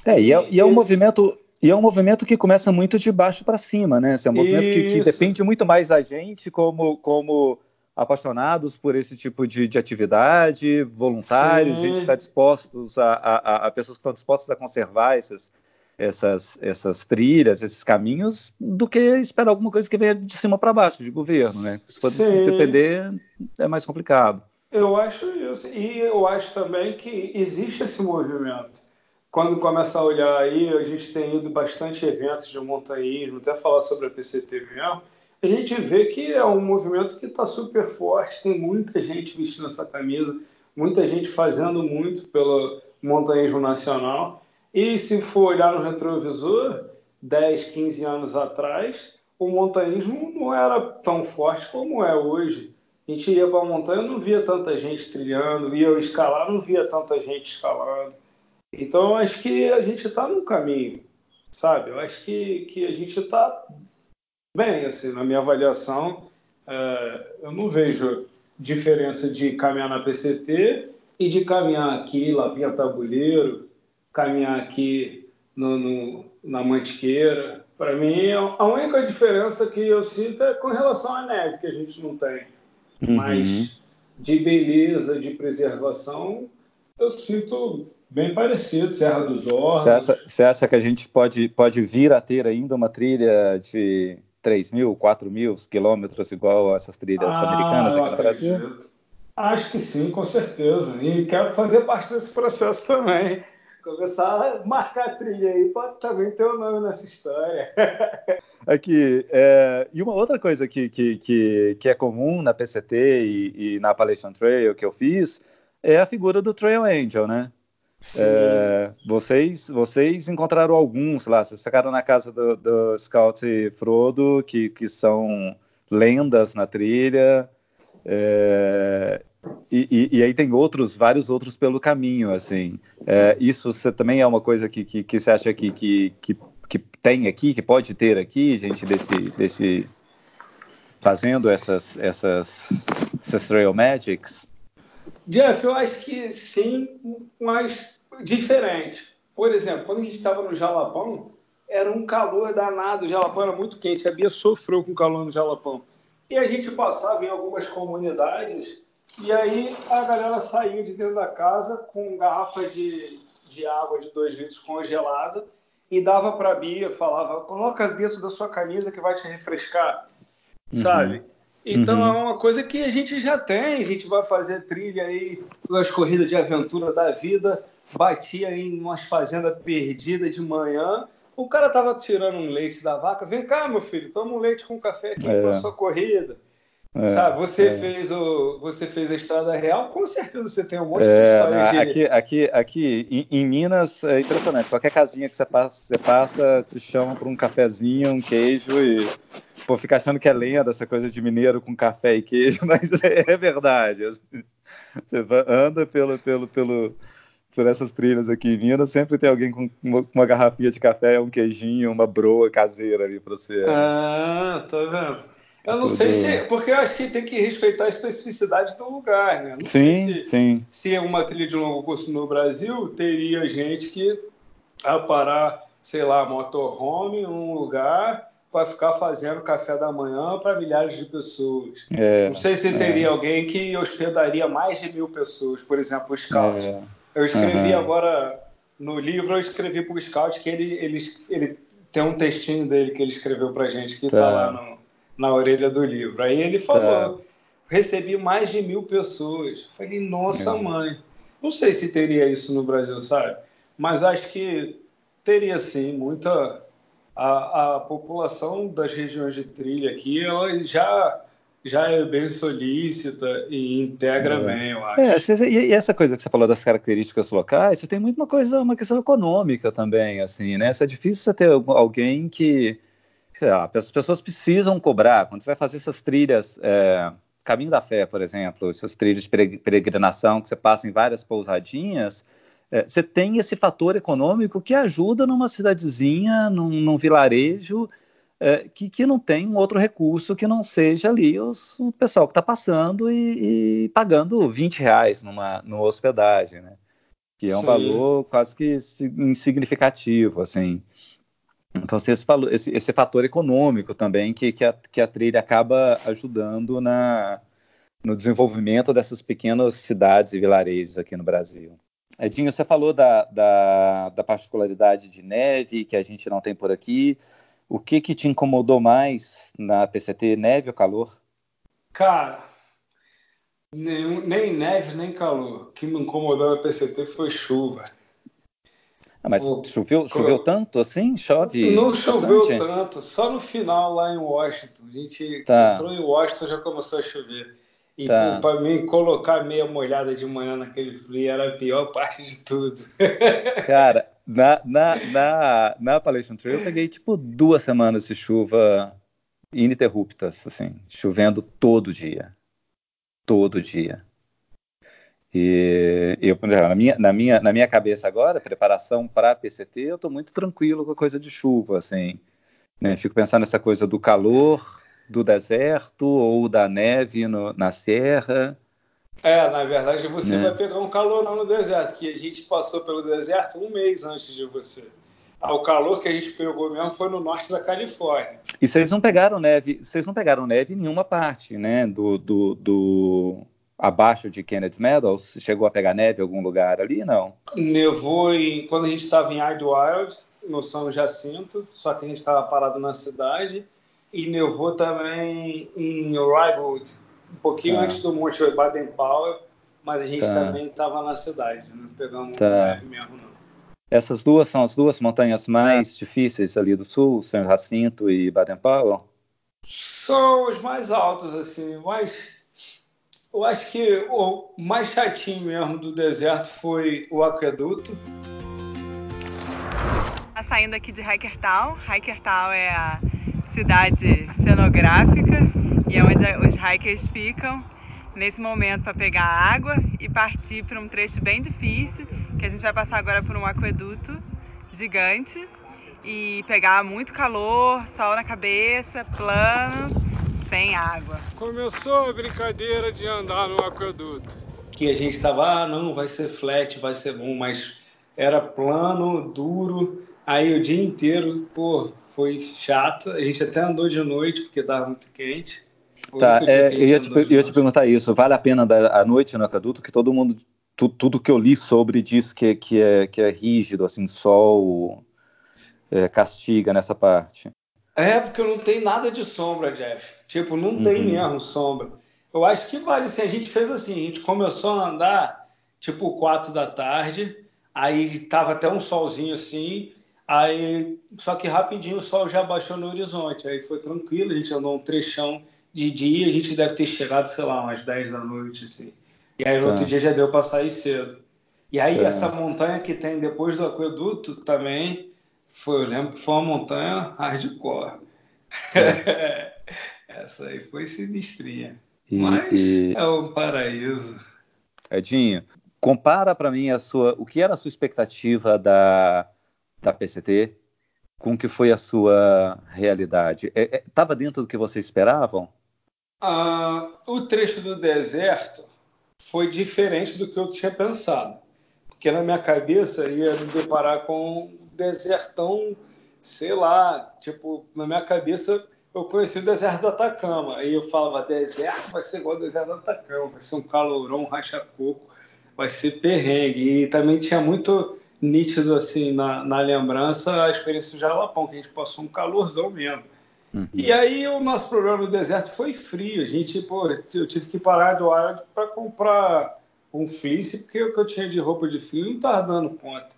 Speaker 1: É, e é, e é um movimento e é um movimento que começa muito de baixo para cima, né? Esse é um movimento que, que, depende muito mais da gente como, como apaixonados por esse tipo de, de atividade, voluntários, Sim. gente que está dispostos a, a, a, pessoas que estão dispostas a conservar essas, essas, essas trilhas, esses caminhos, do que esperar alguma coisa que venha de cima para baixo, de governo, né? Se for depender, é mais complicado.
Speaker 2: Eu acho isso. E eu acho também que existe esse movimento quando começa a olhar aí, a gente tem ido bastante eventos de montanhismo, até falar sobre a PCT mesmo, a gente vê que é um movimento que está super forte, tem muita gente vestindo essa camisa, muita gente fazendo muito pelo montanhismo nacional. E se for olhar no retrovisor, 10, 15 anos atrás, o montanhismo não era tão forte como é hoje. A gente ia para a montanha, não via tanta gente trilhando, ia escalar, não via tanta gente escalando. Então, acho que a gente está num caminho, sabe? Eu acho que, que a gente está bem, assim, na minha avaliação, é, eu não vejo diferença de caminhar na PCT e de caminhar aqui, Lapinha Tabuleiro, caminhar aqui no, no, na Mantiqueira. Para mim, a única diferença que eu sinto é com relação à neve, que a gente não tem. Uhum. Mas de beleza, de preservação, eu sinto bem parecido, Serra dos Órgãos. Você
Speaker 1: acha, você acha que a gente pode, pode vir a ter ainda uma trilha de 3 mil, 4 mil quilômetros igual essas trilhas ah, americanas aqui no acredito. Brasil?
Speaker 2: Acho que sim, com certeza. E quero fazer parte desse processo também. Começar a marcar a trilha aí para também ter o um nome nessa história.
Speaker 1: Aqui, é, e uma outra coisa que, que, que, que, é comum na PCT e, e na Appalachian Trail que eu fiz é a figura do Trail Angel, né? É, vocês, vocês encontraram alguns lá, vocês ficaram na casa do, do Scout Frodo, que, que são lendas na trilha. É, e, e, e, aí tem outros, vários outros pelo caminho, assim. É, isso você também é uma coisa que, que, que você acha que, que, que, que, tem aqui, que pode ter aqui, gente, desse, desse fazendo essas, essas, essas trail magics?
Speaker 2: Jeff, eu acho que sim, mas diferente. Por exemplo, quando a gente estava no Jalapão, era um calor danado, o Jalapão era muito quente, a Bia sofreu com o calor no Jalapão. E a gente passava em algumas comunidades e aí a galera saía de dentro da casa com garrafa de, de água de 2 litros congelada e dava para a Bia, falava, coloca dentro da sua camisa que vai te refrescar, uhum. sabe? Então uhum. é uma coisa que a gente já tem, a gente vai fazer trilha aí nas corridas de aventura da vida, batia em umas fazendas perdidas de manhã, o cara tava tirando um leite da vaca, vem cá meu filho, toma um leite com café aqui é. para sua corrida. É, Sabe, você é. fez o, você fez a estrada real, com certeza você tem um monte é, de história
Speaker 1: de... Aqui, aqui, aqui em, em, Minas é impressionante. Qualquer casinha que você passa, você passa, te chama para um cafezinho, um queijo e pô, fica achando que é lenda essa coisa de mineiro com café e queijo, mas é, é verdade. Você anda pelo, pelo, pelo, por essas trilhas aqui em Minas, sempre tem alguém com uma, uma garrafinha de café, um queijinho, uma broa caseira ali para você.
Speaker 2: Ah, tá vendo? Eu não Tudo... sei se. Porque eu acho que tem que respeitar a especificidade do lugar, né? Não
Speaker 1: sim, se, sim.
Speaker 2: Se é uma trilha de longo curso no Brasil, teria gente que a parar, sei lá, motorhome em um lugar para ficar fazendo café da manhã para milhares de pessoas. É, não sei se teria é. alguém que hospedaria mais de mil pessoas, por exemplo, o Scout. É. Eu escrevi uhum. agora no livro, eu escrevi para o Scout que ele, ele, ele tem um textinho dele que ele escreveu para gente que está tá lá no na orelha do livro. Aí ele falou: tá. recebi mais de mil pessoas. Falei, nossa é. mãe. Não sei se teria isso no Brasil, sabe? Mas acho que teria sim muita. A, a população das regiões de trilha aqui, ela já já é bem solícita e integra é. bem, eu acho.
Speaker 1: É, e essa coisa que você falou das características locais, você tem muito uma coisa, uma questão econômica também, assim, né? Isso é difícil você ter alguém que lá, as pessoas precisam cobrar. Quando você vai fazer essas trilhas, é, Caminho da Fé, por exemplo, essas trilhas de peregrinação que você passa em várias pousadinhas, é, você tem esse fator econômico que ajuda numa cidadezinha, num, num vilarejo, é, que, que, não tem um outro recurso que não seja ali os, o pessoal que está passando e, e, pagando 20 reais numa, numa hospedagem, né? Que é um Sim. valor quase que insignificativo, assim. Então, tem esse, esse, esse, fator econômico também que, que, a, que a trilha acaba ajudando na, no desenvolvimento dessas pequenas cidades e vilarejos aqui no Brasil. Edinho, você falou da, da, da, particularidade de neve que a gente não tem por aqui. O que, que te incomodou mais na PCT, neve ou calor?
Speaker 2: Cara, nem, nem neve nem calor. O que me incomodou na PCT foi chuva.
Speaker 1: Ah, mas o, choveu, choveu tanto assim? Chove?
Speaker 2: Não choveu tanto, só no final lá em Washington. A gente tá. entrou em Washington já começou a chover. E tá. para mim, colocar meia molhada de manhã naquele frio era a pior parte de tudo.
Speaker 1: Cara, na, na, na, na Appalachian Trail eu peguei tipo duas semanas de chuva ininterruptas, assim, chovendo todo dia. Todo dia. E eu, na minha, na minha, na minha cabeça agora, preparação para PCT, eu estou muito tranquilo com a coisa de chuva, assim. Né? Fico pensando nessa coisa do calor do deserto ou da neve no, na serra.
Speaker 2: É, na verdade você né? vai pegar um calorão no deserto, que a gente passou pelo deserto um mês antes de você. Ah, o calor que a gente pegou mesmo foi no norte da Califórnia.
Speaker 1: E vocês não pegaram neve, vocês não pegaram neve em nenhuma parte, né? Do, do, do abaixo de Kenneth Meadows? Chegou a pegar neve em algum lugar ali? Não.
Speaker 2: Nevou em, quando a gente estava em Idlewild, no São Jacinto, só que a gente estava parado na cidade. E nevou também em Rywood, um pouquinho tá. antes do Monte Baden-Powell, mas a gente tá. também estava na cidade, não pegamos tá. neve mesmo não.
Speaker 1: Essas duas são as duas montanhas mais difíceis ali do sul, São Jacinto e Baden-Powell?
Speaker 2: São os mais altos, assim, mas eu acho que o mais chatinho mesmo do deserto foi o aqueduto.
Speaker 3: Tá saindo aqui de Hikertown. Hikertown é a cidade cenográfica e é onde os hikers ficam. nesse momento para pegar água e partir para um trecho bem difícil, que a gente vai passar agora por um aqueduto gigante e pegar muito calor, sol na cabeça, plano, sem água.
Speaker 5: Começou a brincadeira de andar no aqueduto.
Speaker 2: Que a gente estava, ah, não, vai ser flat, vai ser bom, mas era plano, duro. Aí o dia inteiro, pô, foi chato. A gente até andou de noite porque estava muito quente.
Speaker 1: Tá, é, eu, ia te, eu ia te perguntar isso. Vale a pena andar à noite no aqueduto? Que todo mundo, tu, tudo que eu li sobre diz que, que, é, que é rígido, assim, sol é, castiga nessa parte.
Speaker 2: É, porque não tem nada de sombra, Jeff. Tipo, não uhum. tem mesmo sombra. Eu acho que vale, assim, a gente fez assim, a gente começou a andar, tipo, quatro da tarde, aí tava até um solzinho assim, aí, só que rapidinho o sol já baixou no horizonte, aí foi tranquilo, a gente andou um trechão de dia, a gente deve ter chegado, sei lá, umas 10 da noite, assim. E aí no tá. outro dia já deu para sair cedo. E aí tá. essa montanha que tem depois do aqueduto também, foi, eu lembro que foi uma montanha hardcore. É. Essa aí foi sinistrinha. E, Mas e... é um paraíso.
Speaker 1: Edinho, compara para mim a sua, o que era a sua expectativa da, da PCT com o que foi a sua realidade. Estava é, é, dentro do que vocês esperavam?
Speaker 2: Ah, o trecho do deserto foi diferente do que eu tinha pensado. Porque na minha cabeça ia me deparar com desertão, sei lá, tipo, na minha cabeça eu conheci o deserto do Atacama. Aí eu falava, deserto vai ser igual ao deserto do Atacama, vai ser um calorão, um racha-coco, vai ser perrengue. E também tinha muito nítido, assim, na, na lembrança, a experiência do Jalapão, que a gente passou um calorzão mesmo. Uhum. E aí o nosso programa no deserto foi frio. A gente, pô, eu tive que parar do ar para comprar um fleece, porque o que eu tinha de roupa de frio não estava dando conta.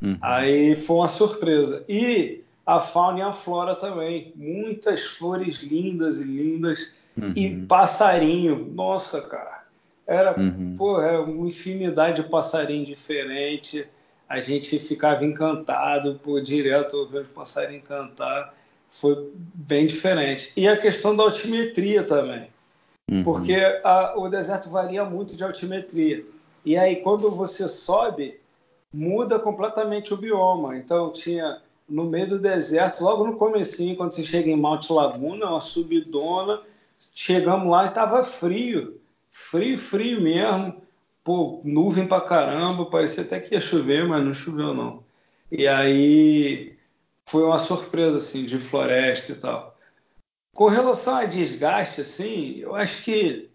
Speaker 2: Uhum. Aí foi uma surpresa. E a fauna e a flora também. Muitas flores lindas e lindas. Uhum. E passarinho. Nossa, cara. Era uhum. pô, é uma infinidade de passarinho diferente. A gente ficava encantado por direto ouvindo passarinho cantar. Foi bem diferente. E a questão da altimetria também. Uhum. Porque a, o deserto varia muito de altimetria. E aí, quando você sobe, muda completamente o bioma. Então tinha no meio do deserto, logo no comecinho, quando você chega em Monte Laguna, uma subidona, chegamos lá e estava frio, frio, frio mesmo, pô, nuvem pra caramba, parecia até que ia chover, mas não choveu não. E aí foi uma surpresa assim de floresta e tal. Com relação a desgaste, assim, eu acho que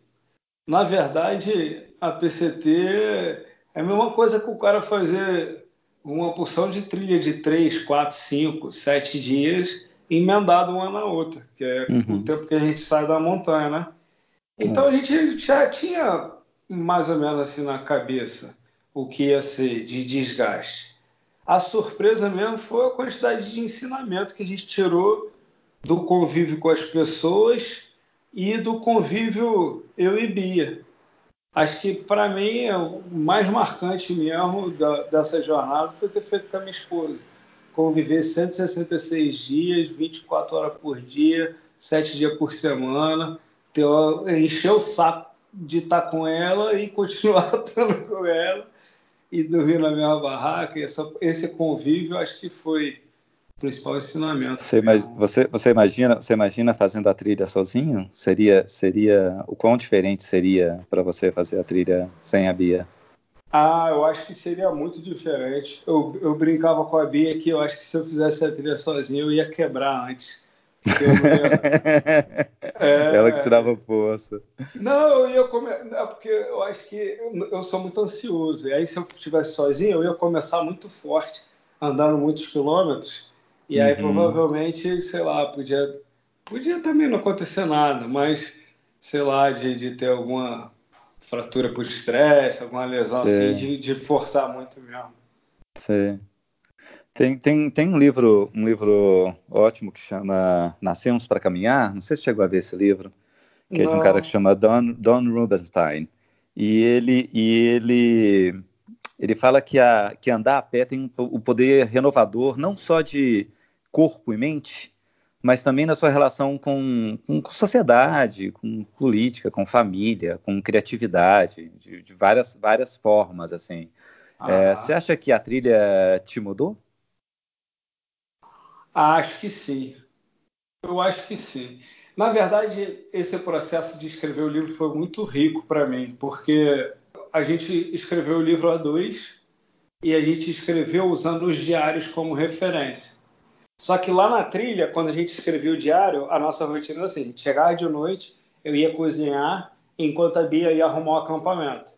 Speaker 2: na verdade a PCT é a mesma coisa que o cara fazer uma porção de trilha de 3, 4, 5, 7 dias emendado uma na outra, que é uhum. o tempo que a gente sai da montanha, né? Então a gente já tinha mais ou menos assim na cabeça o que ia ser de desgaste. A surpresa mesmo foi a quantidade de ensinamento que a gente tirou do convívio com as pessoas e do convívio eu e Bia. Acho que para mim é o mais marcante mesmo da, dessa jornada foi ter feito com a minha esposa. Conviver 166 dias, 24 horas por dia, 7 dias por semana, ter, encher o saco de estar com ela e continuar estando com ela e dormir na mesma barraca. Essa, esse convívio acho que foi principal ensinamento.
Speaker 1: Você, você, você, imagina, você imagina fazendo a trilha sozinho? Seria, seria o quão diferente seria para você fazer a trilha sem a Bia?
Speaker 2: Ah, eu acho que seria muito diferente. Eu, eu brincava com a Bia que eu acho que se eu fizesse a trilha sozinho eu ia quebrar antes.
Speaker 1: É... Ela que te dava força.
Speaker 2: Não, eu ia comer. Não, porque eu acho que eu, eu sou muito ansioso. E aí, se eu estivesse sozinho, eu ia começar muito forte, andando muitos quilômetros. E aí uhum. provavelmente, sei lá, podia, podia também não acontecer nada, mas sei lá, de, de ter alguma fratura por estresse, alguma lesão Sim. assim, de, de forçar muito mesmo.
Speaker 1: Sim. Tem, tem, tem um livro um livro ótimo que chama Nascemos para Caminhar. Não sei se chegou a ver esse livro, que não. é de um cara que chama Don, Don Rubenstein. E ele, e ele, ele fala que, a, que andar a pé tem o poder renovador não só de corpo e mente, mas também na sua relação com, com, com sociedade, com política, com família, com criatividade, de, de várias, várias formas, assim. É, você acha que a trilha te mudou?
Speaker 2: Acho que sim. Eu acho que sim. Na verdade, esse processo de escrever o livro foi muito rico para mim, porque a gente escreveu o livro a dois e a gente escreveu usando os diários como referência. Só que lá na trilha, quando a gente escrevia o diário, a nossa rotina era assim: a gente chegava de noite, eu ia cozinhar, enquanto a Bia ia arrumar o acampamento.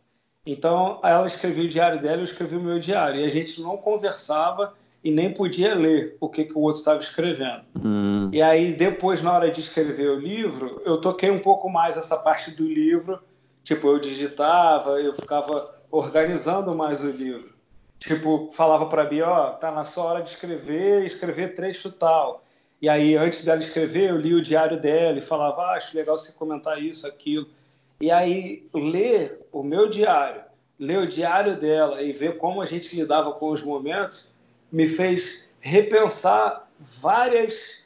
Speaker 2: Então, ela escrevia o diário dela, eu escrevia o meu diário. E a gente não conversava e nem podia ler o que, que o outro estava escrevendo. Hum. E aí, depois, na hora de escrever o livro, eu toquei um pouco mais essa parte do livro. Tipo, eu digitava, eu ficava organizando mais o livro tipo, falava para mim, ó, tá na sua hora de escrever, escrever trecho tal. E aí, antes dela escrever, eu li o diário dela e falava, ah, acho legal você comentar isso, aquilo. E aí, ler o meu diário, ler o diário dela e ver como a gente lidava com os momentos, me fez repensar várias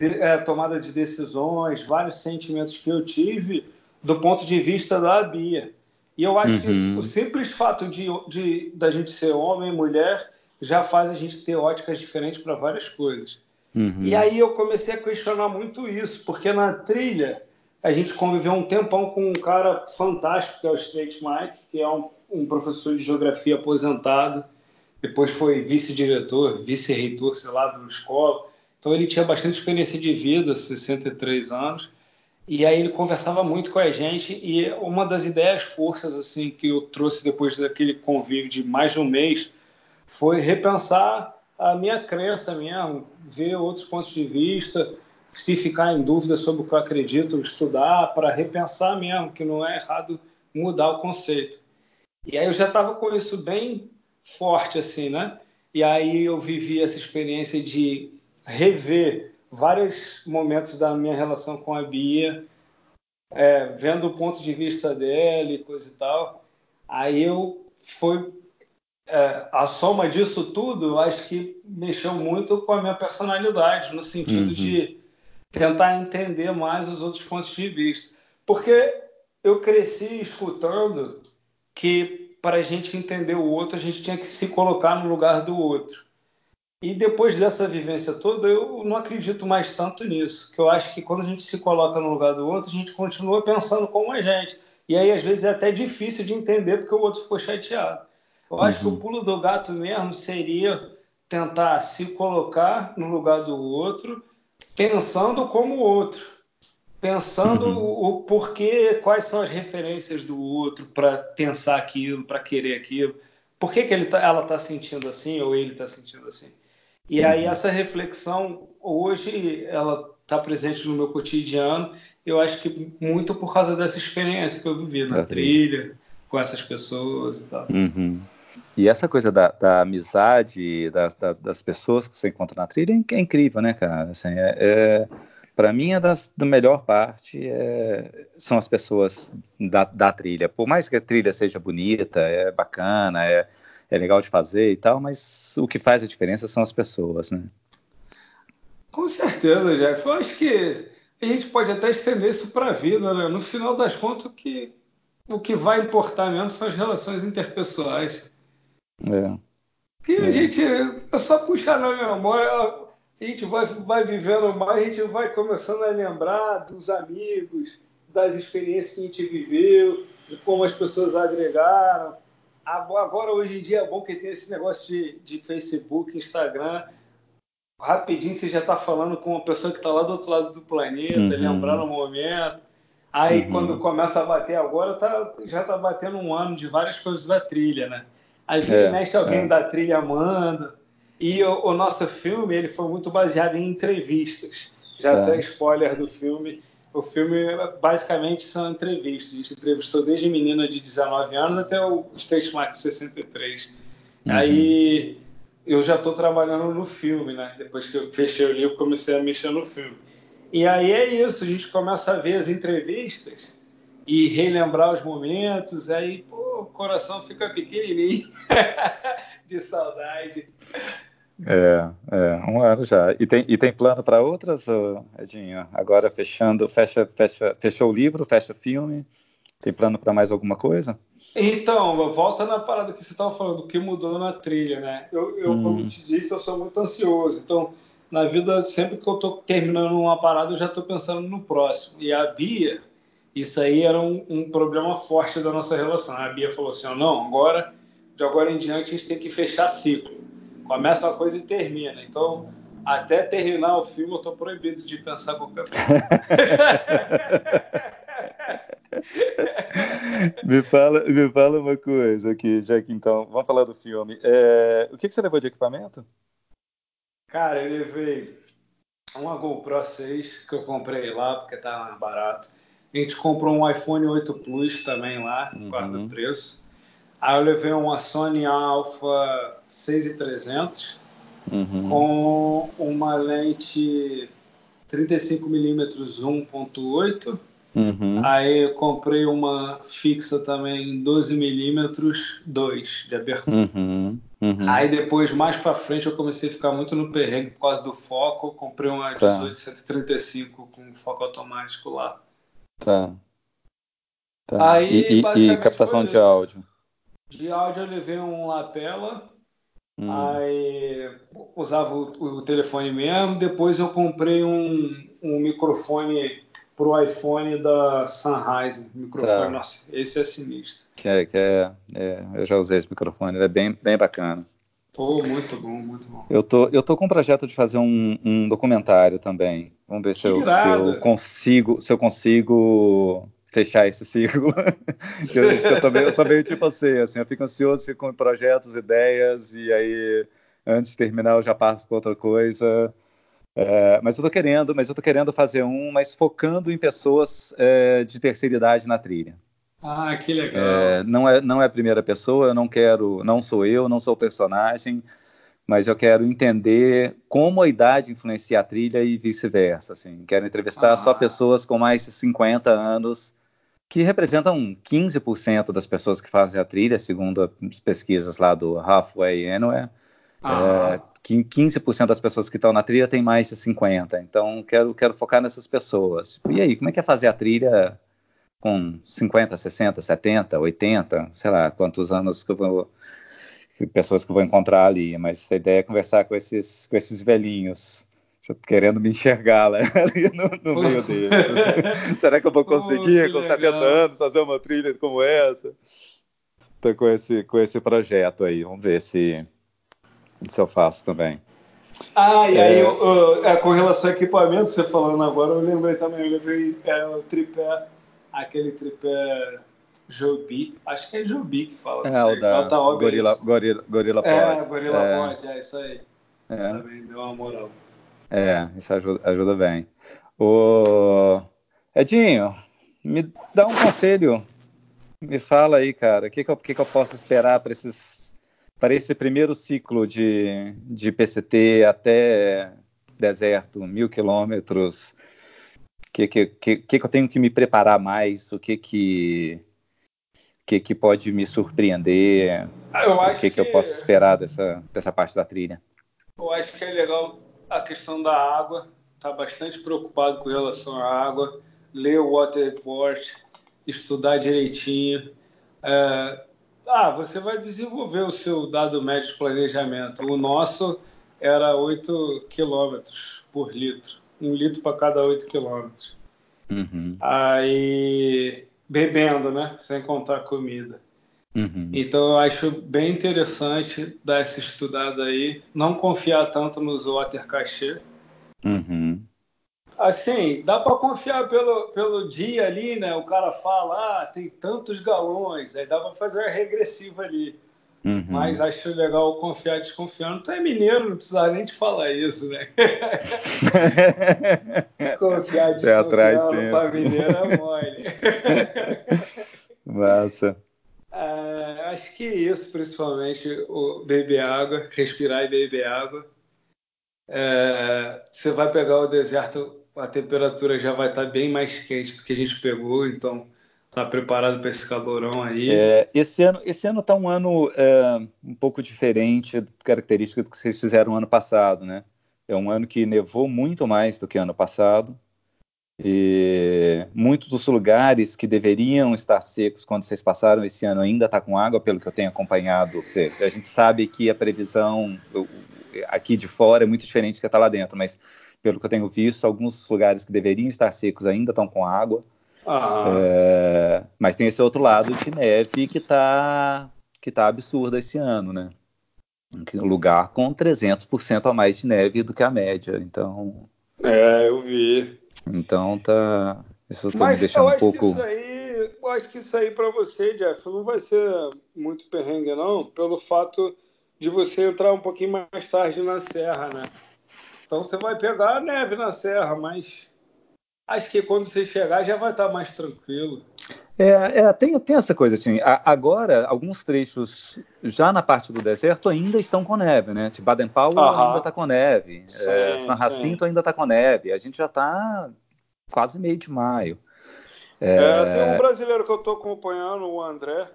Speaker 2: é, tomadas de decisões, vários sentimentos que eu tive do ponto de vista da Bia. E eu acho uhum. que o simples fato de, de da gente ser homem e mulher já faz a gente ter óticas diferentes para várias coisas. Uhum. E aí eu comecei a questionar muito isso, porque na trilha a gente conviveu um tempão com um cara fantástico, que é o Straight Mike, que é um, um professor de geografia aposentado, depois foi vice-diretor, vice-reitor, sei lá, da escola. Então ele tinha bastante experiência de vida, 63 anos. E aí ele conversava muito com a gente e uma das ideias forças assim que eu trouxe depois daquele convívio de mais de um mês foi repensar a minha crença mesmo, ver outros pontos de vista, se ficar em dúvida sobre o que eu acredito, estudar para repensar mesmo que não é errado mudar o conceito. E aí eu já estava com isso bem forte assim, né? E aí eu vivi essa experiência de rever vários momentos da minha relação com a Bia, é, vendo o ponto de vista dela e coisa e tal. Aí eu foi é, a soma disso tudo, eu acho que mexeu muito com a minha personalidade, no sentido uhum. de tentar entender mais os outros pontos de vista. Porque eu cresci escutando que para a gente entender o outro, a gente tinha que se colocar no lugar do outro. E depois dessa vivência toda, eu não acredito mais tanto nisso. Que eu acho que quando a gente se coloca no lugar do outro, a gente continua pensando como a gente. E aí, às vezes, é até difícil de entender porque o outro ficou chateado. Eu acho que o uhum. pulo do gato mesmo seria tentar se colocar no lugar do outro, pensando como o outro, pensando uhum. o, porquê, quais são as referências do outro para pensar aquilo, para querer aquilo. Por que, que ele tá, ela está sentindo assim ou ele está sentindo assim? E aí essa reflexão hoje ela está presente no meu cotidiano. Eu acho que muito por causa dessa experiência que eu vivi na trilha, trilha, com essas pessoas e tal.
Speaker 1: Uhum. E essa coisa da, da amizade, das, da, das pessoas que você encontra na trilha é, é incrível, né, cara? Assim, é, é para mim, a das, da melhor parte é, são as pessoas da, da, trilha. Por mais que a trilha seja bonita, é bacana, é, é legal de fazer e tal, mas o que faz a diferença são as pessoas, né?
Speaker 2: Com certeza, Jeff. Eu acho que a gente pode até estender isso para a vida, né? No final das contas, o que, o que vai importar mesmo são as relações interpessoais. É. Que é. a gente é só puxar na memória, a gente vai, vai vivendo mais, a gente vai começando a lembrar dos amigos, das experiências que a gente viveu, de como as pessoas agregaram. Agora, hoje em dia, é bom que tem esse negócio de, de Facebook, Instagram. Rapidinho você já está falando com uma pessoa que está lá do outro lado do planeta, uhum. lembrando o momento. Aí, uhum. quando começa a bater agora, tá, já está batendo um ano de várias coisas da trilha, né? Aí vira é, mexe alguém é. da trilha manda. E o, o, nosso filme ele foi muito baseado em entrevistas. Já é. até spoiler do filme o filme basicamente são entrevistas. A gente entrevistou desde menina de 19 anos até o State Mark de 63. Uhum. Aí eu já estou trabalhando no filme, né? Depois que eu fechei o livro, comecei a mexer no filme. E aí é isso, a gente começa a ver as entrevistas e relembrar os momentos, aí pô, o coração fica pequenininho de saudade.
Speaker 1: É, é, um ano já. E tem, e tem plano para outras, Edinho? Agora fechando, fecha, fecha, fechou o livro, fecha o filme. Tem plano para mais alguma coisa?
Speaker 2: Então, volta na parada que você estava falando, o que mudou na trilha, né? Eu, eu hum. como te disse, eu sou muito ansioso. Então, na vida, sempre que eu estou terminando uma parada, eu já estou pensando no próximo. E a Bia, isso aí era um, um, problema forte da nossa relação. A Bia falou assim: não, agora, de agora em diante, a gente tem que fechar ciclo. Começa uma coisa e termina. Então, até terminar o filme, eu estou proibido de pensar qualquer coisa.
Speaker 1: me, fala, me fala uma coisa aqui, já que então, vamos falar do filme. É, o que, que você levou de equipamento?
Speaker 2: Cara, eu levei uma GoPro 6 que eu comprei lá porque mais barato. A gente comprou um iPhone 8 Plus também lá, uhum. quarto preço. Aí eu levei uma Sony Alpha 6300 uhum. com uma lente 35mm 1.8 Uhum. Aí eu comprei uma fixa também 12mm 2 de abertura. Uhum. Uhum. Aí depois, mais para frente, eu comecei a ficar muito no perrengue por causa do foco. Eu comprei uma tá. 1835 com foco automático lá.
Speaker 1: Tá. tá. Aí, e, e, e captação de áudio?
Speaker 2: De áudio eu levei um lapela. Hum. Aí usava o, o, telefone mesmo. Depois eu comprei um, um microfone pro iPhone da Sennheiser, microfone, tá. nossa, esse é sinistro.
Speaker 1: Que é, que é, é, eu já usei esse microfone, ele é bem, bem bacana.
Speaker 2: Pô, muito bom, muito bom.
Speaker 1: Eu tô, eu tô com um projeto de fazer um, um documentário também. Vamos ver se eu, se eu, consigo, se eu consigo fechar esse ciclo. eu, eu, também, eu sou meio tipo assim, assim, eu fico ansioso, fico com projetos, ideias, e aí antes de terminar eu já passo para outra coisa. É, mas eu tô querendo, mas eu tô querendo fazer um, mas focando em pessoas é, de terceira idade na trilha.
Speaker 2: Ah, que legal.
Speaker 1: É, não é não é a primeira pessoa, eu não quero, não sou eu, não sou o personagem, mas eu quero entender como a idade influencia a trilha e vice-versa. Assim, quero entrevistar ah. só pessoas com mais de 50 anos que representam 15% das pessoas que fazem a trilha, segundo as pesquisas lá do Halfway Anywhere. Ah. É, 15% das pessoas que estão na trilha têm mais de 50. Então, quero, quero focar nessas pessoas. E aí, como é que é fazer a trilha com 50, 60, 70, 80, sei lá, quantos anos que eu vou pessoas que eu vou encontrar ali, mas a ideia é conversar com esses com esses velhinhos, querendo me enxergar lá, ali no, no meio deles. Será que eu vou conseguir com 70 anos fazer uma trilha como essa? Tô com esse com esse projeto aí, vamos ver se isso eu faço também.
Speaker 2: Ah, e aí, é... é, com relação ao equipamento, você falando agora, eu lembrei também, eu lembrei é, o tripé, aquele tripé Joby, acho que é Joby que fala.
Speaker 1: É, o da tá Gorila, Gorila, Gorila Pod.
Speaker 2: É, Gorila é. Pod, é isso aí. É. Também deu uma moral.
Speaker 1: É, isso ajuda, ajuda bem. O Edinho, me dá um conselho. Me fala aí, cara, o que, que, eu, que, que eu posso esperar para esses para esse primeiro ciclo de, de PCT até deserto, mil quilômetros, o que, que, que, que eu tenho que me preparar mais? O que que, que, que pode me surpreender?
Speaker 2: Ah,
Speaker 1: o que, que, eu posso esperar dessa, dessa parte da trilha?
Speaker 2: Eu acho que é legal a questão da água. Está bastante preocupado com relação à água. Ler o water report, estudar direitinho. É, ah, você vai desenvolver o seu dado médio de planejamento. O nosso era 8 quilômetros por litro. Um litro para cada 8 quilômetros. Uhum. Aí, bebendo, né? Sem contar comida. Uhum. Então, eu acho bem interessante dar essa estudada aí. Não confiar tanto nos water cachê. Uhum assim, dá para confiar pelo, pelo dia ali, né? O cara fala, ah, tem tantos galões, aí dá para fazer a regressiva ali. Uhum. Mas acho legal confiar desconfiando. Tu é mineiro, não precisa nem te falar isso, né? confiar desconfiando para mineiro é mole.
Speaker 1: Massa.
Speaker 2: É, acho que isso, principalmente, o beber água, respirar e beber água. É, você vai pegar o deserto a temperatura já vai estar bem mais quente do que a gente pegou, então Tá preparado para esse calorão aí?
Speaker 1: É, esse ano, esse ano tá um ano é, um pouco diferente característica do que vocês fizeram ano passado, né? É um ano que nevou muito mais do que ano passado. E muitos dos lugares que deveriam estar secos quando vocês passaram esse ano ainda está com água, pelo que eu tenho acompanhado. a gente sabe que a previsão aqui de fora é muito diferente do que está lá dentro, mas pelo que eu tenho visto, alguns lugares que deveriam estar secos ainda estão com água. Ah. É, mas tem esse outro lado de neve que está que tá absurda esse ano, né? Um lugar com 300% a mais de neve do que a média. Então.
Speaker 2: É, eu vi.
Speaker 1: Então tá. Isso tá me deixando um pouco.
Speaker 2: isso aí, eu acho que isso aí para você, Jeff, não vai ser muito perrengue, não, pelo fato de você entrar um pouquinho mais tarde na serra, né? Então você vai pegar a neve na serra, mas acho que quando você chegar já vai estar mais tranquilo.
Speaker 1: É, é tem, tem essa coisa assim. A, agora, alguns trechos já na parte do deserto ainda estão com neve, né? Tipo, Baden Powell ainda está com neve. Sim, é, San Jacinto sim. ainda está com neve. A gente já está quase meio de maio.
Speaker 2: É... É, tem um brasileiro que eu estou acompanhando, o André.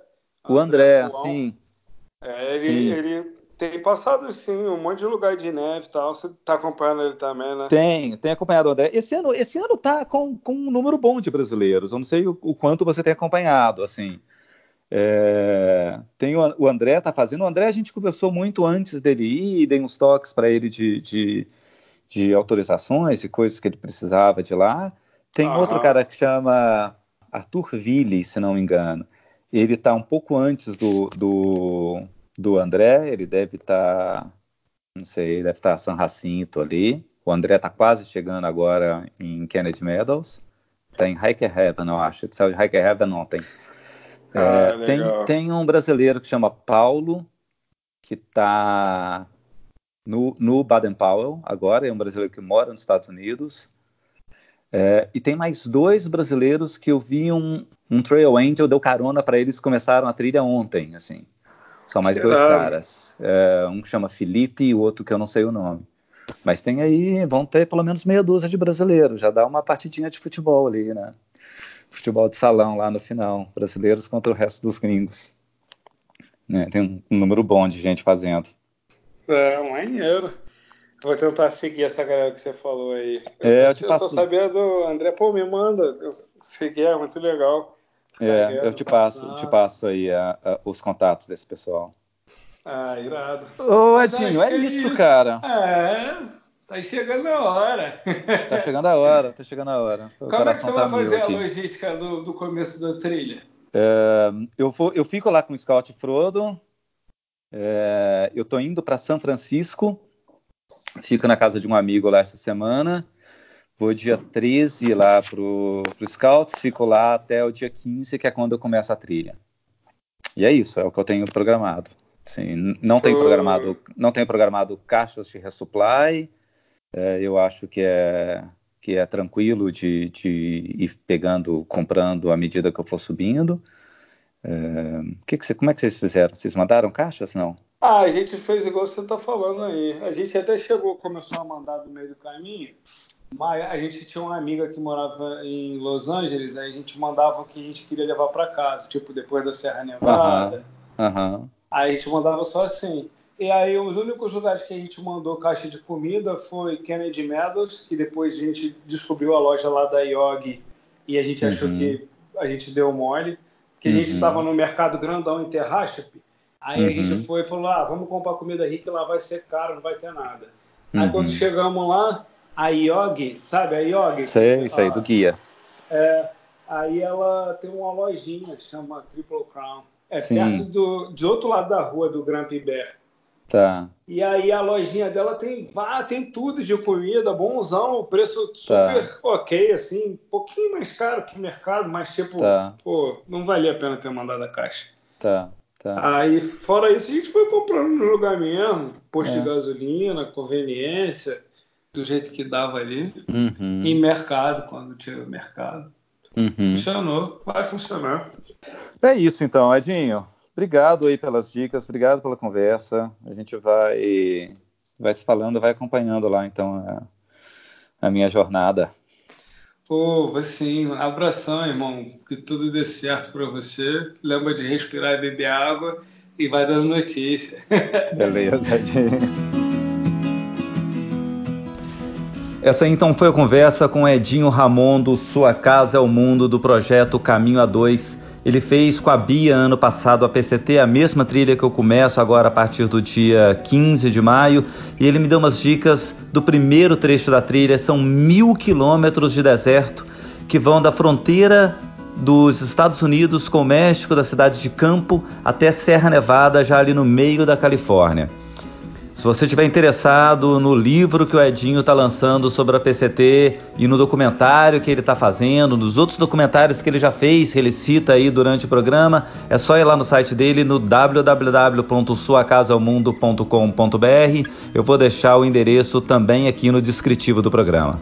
Speaker 1: O André, André sim.
Speaker 2: É, ele, sim. ele tem passado sim, um monte de lugar de neve e tal. Você tá acompanhando ele também, né?
Speaker 1: Tem, tem acompanhado o André. Esse ano, esse ano tá com, com um número bom de brasileiros. Eu não sei o, o quanto você tem acompanhado, assim. É, tem o, o, André tá fazendo. O André a gente conversou muito antes dele ir, dei uns toques para ele de, de, de, autorizações e coisas que ele precisava de lá. Tem Aham. outro cara que chama Arthur Ville, se não me engano. Ele tá um pouco antes do, do do André, ele deve estar, tá, não sei, deve estar tá San Jacinto ali. O André está quase chegando agora em Kennedy Meadows. Está em Hiker Heaven, eu acho. Ele saiu de Hiker Heaven ontem. É, ah, tem, tem, um brasileiro que chama Paulo, que está no, no Baden Powell agora, é um brasileiro que mora nos Estados Unidos. É, e tem mais dois brasileiros que eu vi um, um Trail Angel deu carona para eles começaram a trilha ontem, assim. São mais dois caras. É, um que chama Felipe e o outro que eu não sei o nome. Mas tem aí, vão ter pelo menos meia dúzia de brasileiros. Já dá uma partidinha de futebol ali, né? Futebol de salão lá no final. Brasileiros contra o resto dos gringos. Né? Tem um, um número bom de gente fazendo.
Speaker 2: É, maneiro. Vou tentar seguir essa galera que você falou aí.
Speaker 1: Eu, é, eu, te
Speaker 2: eu só sabia do André, pô, me manda. Eu segui, é muito legal.
Speaker 1: É, eu te passo, te passo aí a, a, os contatos desse pessoal.
Speaker 2: Ah, irado.
Speaker 1: Ô, Edinho, é, é isso, isso, cara.
Speaker 2: É, tá chegando a hora.
Speaker 1: Tá chegando a hora, tá chegando a hora.
Speaker 2: O Como é que você tá vai fazer a logística do, do começo da trilha?
Speaker 1: É, eu, vou, eu fico lá com o Scout Frodo. É, eu tô indo para São Francisco. Fico na casa de um amigo lá essa semana. Vou dia 13 lá pro, pro Scouts, fico lá até o dia 15, que é quando eu começo a trilha. E é isso, é o que eu tenho programado. Sim, não tenho programado, não tenho programado caixas de resupply. É, eu acho que é que é tranquilo de, de ir pegando, comprando à medida que eu for subindo. É, que que você, como é que vocês fizeram? Vocês mandaram caixas, não?
Speaker 2: Ah, a gente fez igual você está falando aí. A gente até chegou, começou a mandar do meio do caminho. A gente tinha uma amiga que morava em Los Angeles, aí a gente mandava o que a gente queria levar para casa, tipo depois da Serra Nevada.
Speaker 1: Uhum.
Speaker 2: Aí a gente mandava só assim. E aí os únicos lugares que a gente mandou caixa de comida foi Kennedy Meadows, que depois a gente descobriu a loja lá da Yogi e a gente uhum. achou que a gente deu mole, que a gente estava uhum. no mercado grandão em Terrachap. Aí a gente uhum. foi e falou: ah, vamos comprar comida rica, lá vai ser caro, não vai ter nada. Aí quando uhum. chegamos lá, a Yogi, sabe a Yogi?
Speaker 1: Sei, sei, ah, do guia.
Speaker 2: É, aí ela tem uma lojinha, chama Triple Crown. É Sim. perto do, de outro lado da rua do Grand Piber.
Speaker 1: Tá.
Speaker 2: E aí a lojinha dela tem, vá, tem tudo de comida, bonzão, preço super tá. ok, assim, um pouquinho mais caro que mercado, mas tipo, tá. pô, não valia a pena ter mandado a caixa.
Speaker 1: Tá. Tá.
Speaker 2: Aí, fora isso, a gente foi comprando no lugar mesmo, posto é. de gasolina, conveniência do jeito que dava ali.
Speaker 1: Uhum.
Speaker 2: Em mercado, quando tinha mercado.
Speaker 1: Uhum.
Speaker 2: Funcionou, vai funcionar.
Speaker 1: É isso então, Edinho. Obrigado aí pelas dicas, obrigado pela conversa. A gente vai, vai se falando, vai acompanhando lá então a, a minha jornada.
Speaker 6: Pô, sim. Um abração, irmão. Que tudo dê certo para você. Lembra de respirar e beber água e vai dando notícia.
Speaker 1: Beleza, Essa então foi a conversa com Edinho Ramon do Sua Casa é o Mundo do projeto Caminho A2. Ele fez com a Bia ano passado a PCT, a mesma trilha que eu começo agora a partir do dia 15 de maio, e ele me deu umas dicas do primeiro trecho da trilha. São mil quilômetros de deserto que vão da fronteira dos Estados Unidos com o México, da cidade de Campo, até Serra Nevada, já ali no meio da Califórnia. Se você estiver interessado no livro que o Edinho está lançando sobre a PCT e no documentário que ele está fazendo, nos outros documentários que ele já fez, que ele cita aí durante o programa, é só ir lá no site dele no www.suacasaomundo.com.br. Eu vou deixar o endereço também aqui no descritivo do programa.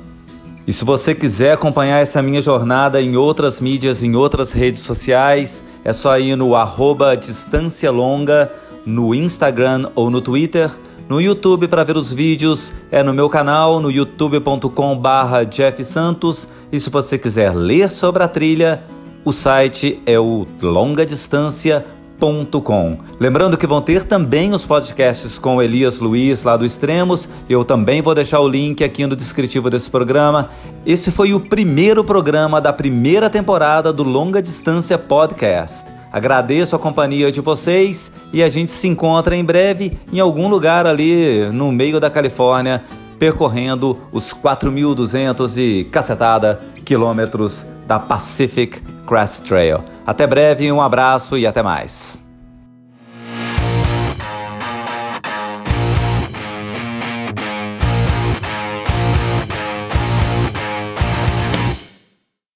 Speaker 1: E se você quiser acompanhar essa minha jornada em outras mídias, em outras redes sociais, é só ir no arroba Distância Longa no Instagram ou no Twitter no YouTube para ver os vídeos é no meu canal, no youtube.com/barra Jeff Santos. E se você quiser ler sobre a trilha, o site é o longadistância.com. Lembrando que vão ter também os podcasts com Elias Luiz lá do Extremos. Eu também vou deixar o link aqui no descritivo desse programa. Esse foi o primeiro programa da primeira temporada do Longa Distância Podcast. Agradeço a companhia de vocês e a gente se encontra em breve em algum lugar ali no meio da Califórnia, percorrendo os 4.200 e cacetada quilômetros da Pacific Crest Trail. Até breve, um abraço e até mais.